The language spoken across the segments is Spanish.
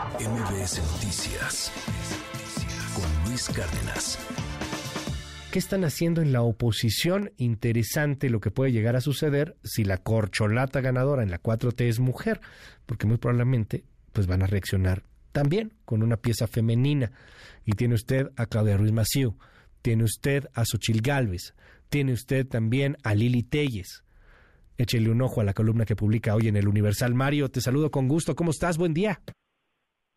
MBS Noticias con Luis Cárdenas. ¿Qué están haciendo en la oposición? Interesante lo que puede llegar a suceder si la corcholata ganadora en la 4T es mujer, porque muy probablemente pues van a reaccionar también con una pieza femenina. Y tiene usted a Claudia Ruiz Maciú, tiene usted a Xochil Gálvez, tiene usted también a Lili Telles. Échele un ojo a la columna que publica hoy en el Universal. Mario, te saludo con gusto. ¿Cómo estás? Buen día.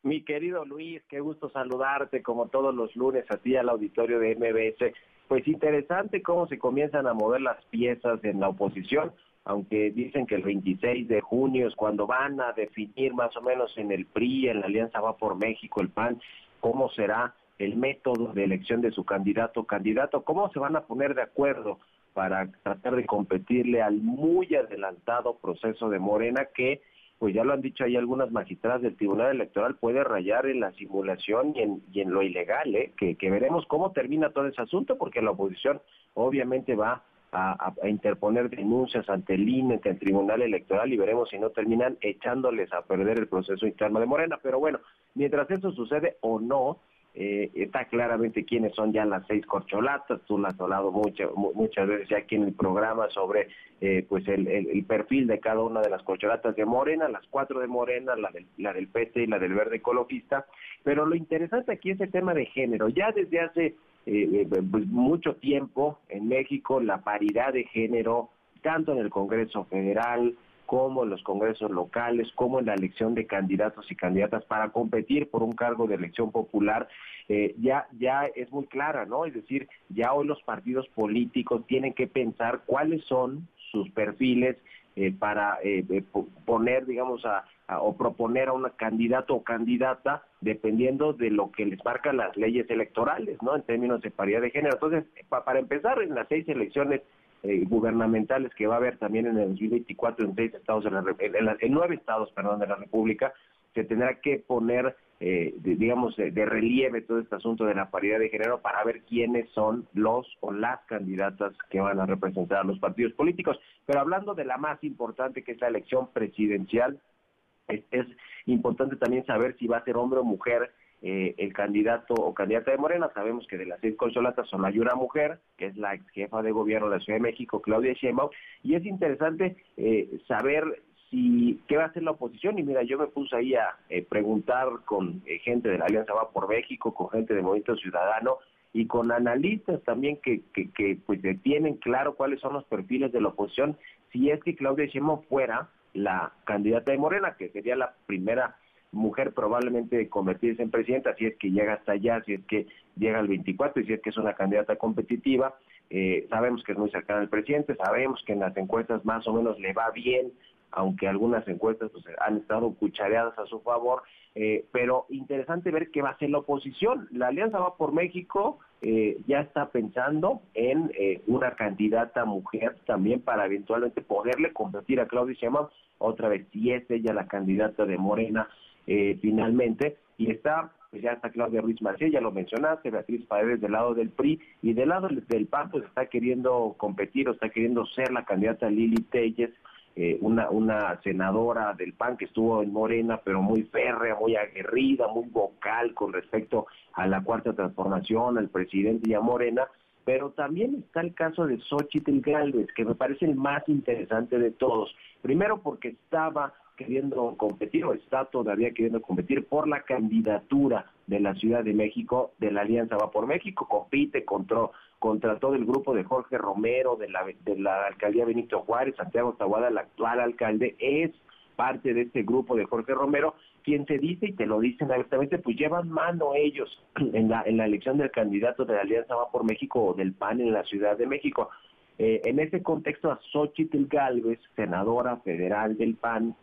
Mi querido Luis, qué gusto saludarte como todos los lunes a al auditorio de MBS. Pues interesante cómo se comienzan a mover las piezas en la oposición, aunque dicen que el 26 de junio es cuando van a definir más o menos en el PRI, en la Alianza Va por México, el PAN, cómo será el método de elección de su candidato o candidato, cómo se van a poner de acuerdo para tratar de competirle al muy adelantado proceso de Morena que pues ya lo han dicho ahí algunas magistradas del Tribunal Electoral, puede rayar en la simulación y en, y en lo ilegal, ¿eh? que, que veremos cómo termina todo ese asunto, porque la oposición obviamente va a, a, interponer denuncias ante el INE, ante el Tribunal Electoral y veremos si no terminan echándoles a perder el proceso interno de Morena. Pero bueno, mientras eso sucede o no, eh, está claramente quiénes son ya las seis corcholatas, tú lo has hablado mucho, muchas veces ya aquí en el programa sobre eh, pues el, el, perfil de cada una de las corcholatas de Morena, las cuatro de Morena, la del, la del PT y la del Verde Ecologista, pero lo interesante aquí es el tema de género, ya desde hace eh, eh pues mucho tiempo en México la paridad de género, tanto en el Congreso Federal, como en los congresos locales, como en la elección de candidatos y candidatas para competir por un cargo de elección popular, eh, ya, ya es muy clara, ¿no? Es decir, ya hoy los partidos políticos tienen que pensar cuáles son sus perfiles eh, para eh, poner, digamos, a, a, o proponer a un candidato o candidata dependiendo de lo que les marcan las leyes electorales, ¿no? En términos de paridad de género. Entonces, pa, para empezar, en las seis elecciones eh, gubernamentales que va a haber también en el 2024 en seis estados de la, en, la, en nueve estados perdón de la República se tendrá que poner eh, digamos de, de, relieve todo este asunto de la paridad de género para ver quiénes son los o las candidatas que van a representar a los partidos políticos. Pero hablando de la más importante que es la elección presidencial es, es importante también saber si va a ser hombre o mujer eh, el candidato o candidata de Morena. Sabemos que de las seis consolatas solo hay una mujer, que es la ex jefa de gobierno de la Ciudad de México, Claudia Sheinbaum, y es interesante eh, saber si qué va a hacer la oposición. Y mira, yo me puse ahí a eh, preguntar con eh, gente de la Alianza Va por México, con gente de Movimiento Ciudadano, y con analistas también que, que, que pues tienen claro cuáles son los perfiles de la oposición, si es que Claudia Sheinbaum fuera la candidata de Morena, que sería la primera mujer probablemente convertirse en presidenta, si es que llega hasta allá, si es que llega al 24 y si es que es una candidata competitiva. Eh, sabemos que es muy cercana al presidente, sabemos que en las encuestas más o menos le va bien, aunque algunas encuestas pues, han estado cuchareadas a su favor, eh, pero interesante ver qué va a hacer la oposición. La Alianza va por México, eh, ya está pensando en eh, una candidata mujer también para eventualmente poderle competir a Claudia Sheinbaum, otra vez si es ella la candidata de Morena eh, finalmente, y está, pues ya está Claudia Ruiz Marcía, ya lo mencionaste, Beatriz Paredes del lado del PRI, y del lado del PAN, pues está queriendo competir o está queriendo ser la candidata Lili Telles, eh, una, una senadora del PAN que estuvo en Morena, pero muy férrea, muy aguerrida, muy vocal con respecto a la cuarta transformación, al presidente y a Morena, pero también está el caso de Xochitl Galvez, que me parece el más interesante de todos. Primero porque estaba queriendo competir o está todavía queriendo competir por la candidatura de la Ciudad de México de la Alianza Va por México, compite contra, contra todo el grupo de Jorge Romero, de la, de la alcaldía Benito Juárez, Santiago Tahuada, el actual alcalde, es parte de este grupo de Jorge Romero, quien se dice y te lo dicen abiertamente, pues llevan mano ellos en la, en la elección del candidato de la Alianza Va por México o del PAN en la Ciudad de México. Eh, en ese contexto a Xochitl Galvez, senadora federal del PAN,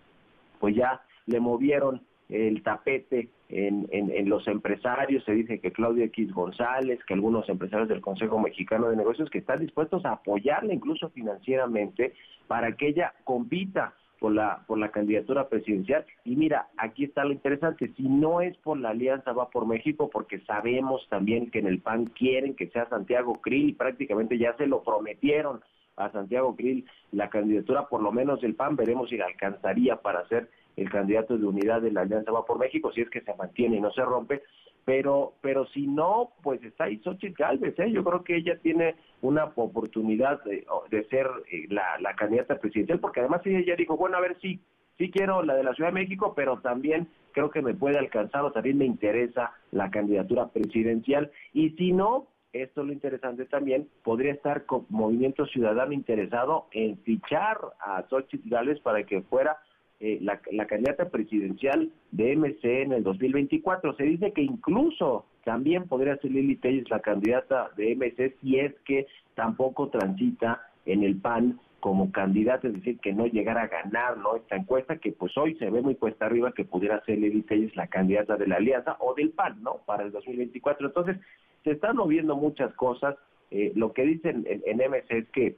pues ya le movieron el tapete en, los empresarios, se dice que Claudia X González, que algunos empresarios del Consejo Mexicano de Negocios que están dispuestos a apoyarla incluso financieramente para que ella compita por la por la candidatura presidencial. Y mira aquí está lo interesante si no es por la alianza va por México porque sabemos también que en el PAN quieren que sea Santiago Krill y prácticamente ya se lo prometieron a Santiago Krill la candidatura por lo menos del PAN, veremos si la alcanzaría para ser el candidato de unidad de la Alianza Va por México, si es que se mantiene y no se rompe, pero pero si no, pues está ahí Xochitl Galvez, ¿eh? yo creo que ella tiene una oportunidad de, ser eh, la, la, candidata presidencial, porque además ella ya dijo, bueno, a ver si sí quiero la de la Ciudad de México, pero también creo que me puede alcanzar o también me interesa la candidatura presidencial, y si no, esto es lo interesante también, podría estar con Movimiento Ciudadano interesado en fichar a Xochitl Gales para que fuera eh, la, candidata presidencial de MC en el 2024. Se dice que incluso también podría ser Lili Telles la candidata de MC si es que tampoco transita en el PAN como candidata, es decir, que no llegara a ganar ¿no? esta encuesta, que pues hoy se ve muy cuesta arriba que pudiera ser Lili Telles la candidata de la Alianza o del PAN, ¿no? Para el 2024. Entonces, se están moviendo muchas cosas. Eh, lo que dicen en, en MC es que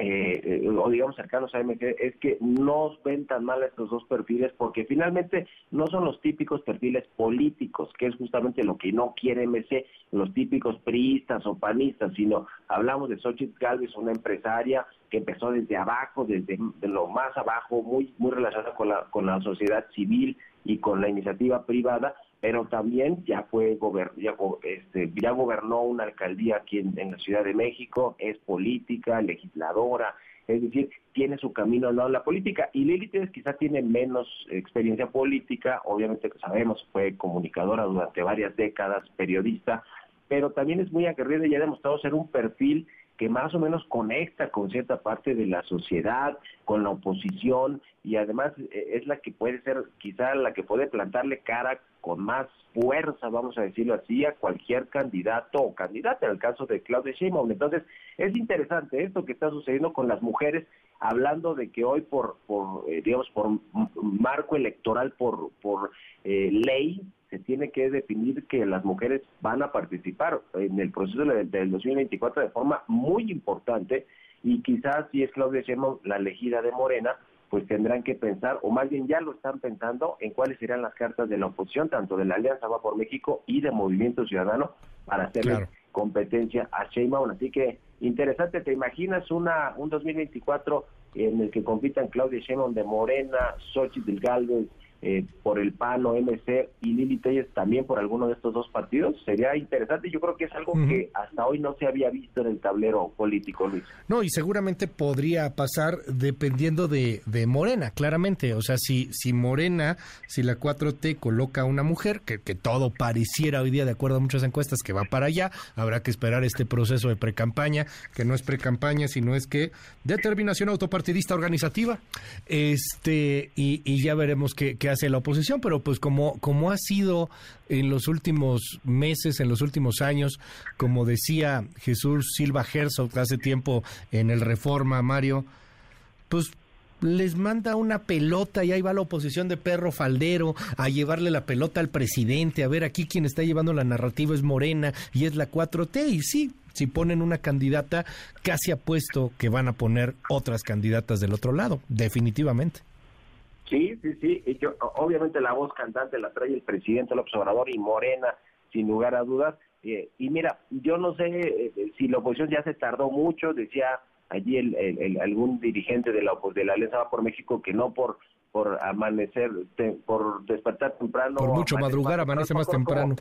eh, eh, o digamos cercanos a MG, es que no ven tan mal estos dos perfiles porque finalmente no son los típicos perfiles políticos, que es justamente lo que no quiere MC, los típicos priistas o panistas, sino hablamos de Xochitl Galvez, una empresaria que empezó desde abajo, desde lo más abajo, muy, muy relacionada con la, con la sociedad civil y con la iniciativa privada, pero también ya fue ya, este, ya gobernó una alcaldía aquí en, la Ciudad de México, es política, legisladora, es decir, tiene su camino al lado la política. Y Lili Telles quizá tiene menos experiencia política, obviamente que sabemos, fue comunicadora durante varias décadas, periodista, pero también es muy aguerrida y ha demostrado ser un perfil que más o menos conecta con cierta parte de la sociedad, con la oposición y además eh, es la que puede ser quizá la que puede plantarle cara con más fuerza, vamos a decirlo así, a cualquier candidato o candidata, en el caso de Claudia Sheinbaum. Entonces, es interesante esto que está sucediendo con las mujeres, hablando de que hoy por, por eh, digamos, por marco electoral, por, por eh, ley, se tiene que definir que las mujeres van a participar en el proceso del, 2024 de forma muy importante y quizás si es Claudia Sheinbaum la elegida de Morena, pues tendrán que pensar, o más bien ya lo están pensando, en cuáles serían las cartas de la oposición, tanto de la Alianza Va por México y de Movimiento Ciudadano, para hacer competencia a Sheinbaum. Así que interesante, ¿te imaginas una un 2024 en el que compitan Claudia Sheinbaum de Morena, Xochitl Galvez, eh, por el PAN o MC y Lili Telles también por alguno de estos dos partidos. Sería interesante. Yo creo que es algo que hasta hoy no se había visto en el tablero político, Luis. No, y seguramente podría pasar dependiendo de, de Morena, claramente. O sea, si, si Morena, si la 4T coloca a una mujer, que, que todo pareciera hoy día, de acuerdo a muchas encuestas, que va para allá, habrá que esperar este proceso de precampaña, que no es precampaña, sino es que determinación autopartidista organizativa. Este, y, y ya veremos qué hace la oposición, pero pues como, como ha sido en los últimos meses, en los últimos años, como decía Jesús Silva Herzog hace tiempo en el Reforma, Mario, pues les manda una pelota y ahí va la oposición de perro faldero a llevarle la pelota al presidente, a ver aquí quien está llevando la narrativa es Morena y es la 4T y sí, si ponen una candidata, casi apuesto que van a poner otras candidatas del otro lado, definitivamente. Sí, sí, sí. Y yo, obviamente la voz cantante la trae el presidente López Obrador y Morena, sin lugar a dudas. Eh, y mira, yo no sé eh, si la oposición ya se tardó mucho, decía allí el, algún dirigente de la, de la Alianza por México que no por por amanecer, por despertar temprano. Por mucho madrugar, amanece más temprano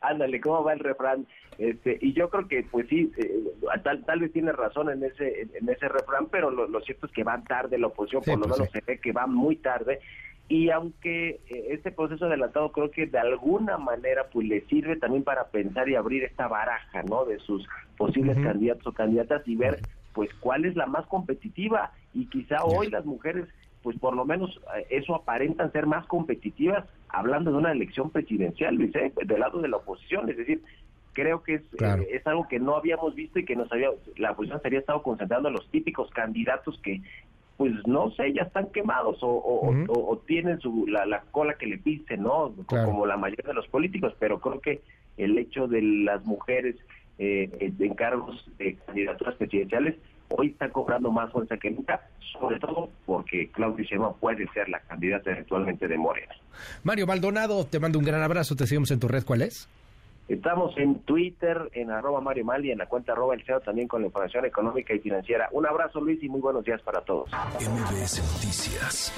ándale, ¿cómo va el refrán? Este, y yo creo que, pues sí, eh, tal, tal vez tiene razón en ese en ese refrán, pero lo, cierto es que va tarde la oposición, por lo pues menos se ve que va muy tarde. Y aunque eh, este proceso adelantado creo que de alguna manera pues le sirve también para pensar y abrir esta baraja, ¿no? De sus posibles candidatos o candidatas y ver pues cuál es la más competitiva y quizá hoy las mujeres pues por lo menos eh, eso aparentan ser más competitivas hablando de una elección presidencial, Luis, ¿eh? del lado de la oposición, es decir, creo que es, eh, es algo que no habíamos visto y que nos había, la oposición se había estado concentrando en los típicos candidatos que, pues no sé, ya están quemados o, o, tienen su, la, cola que le pisen, ¿no? Como la mayoría de los políticos, pero creo que el hecho de las mujeres eh, en cargos de candidaturas presidenciales hoy está cobrando más fuerza que nunca, sobre todo porque Claudia Sheinbaum puede ser la candidata eventualmente de Morena. Mario Maldonado, te mando un gran abrazo, te seguimos en tu red, ¿cuál es? Estamos en Twitter, en arroba Mario Mali, en la cuenta arroba el CEO también con la información económica y financiera. Un abrazo Luis y muy buenos días para todos. MBS Noticias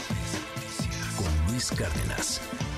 con Luis Cárdenas.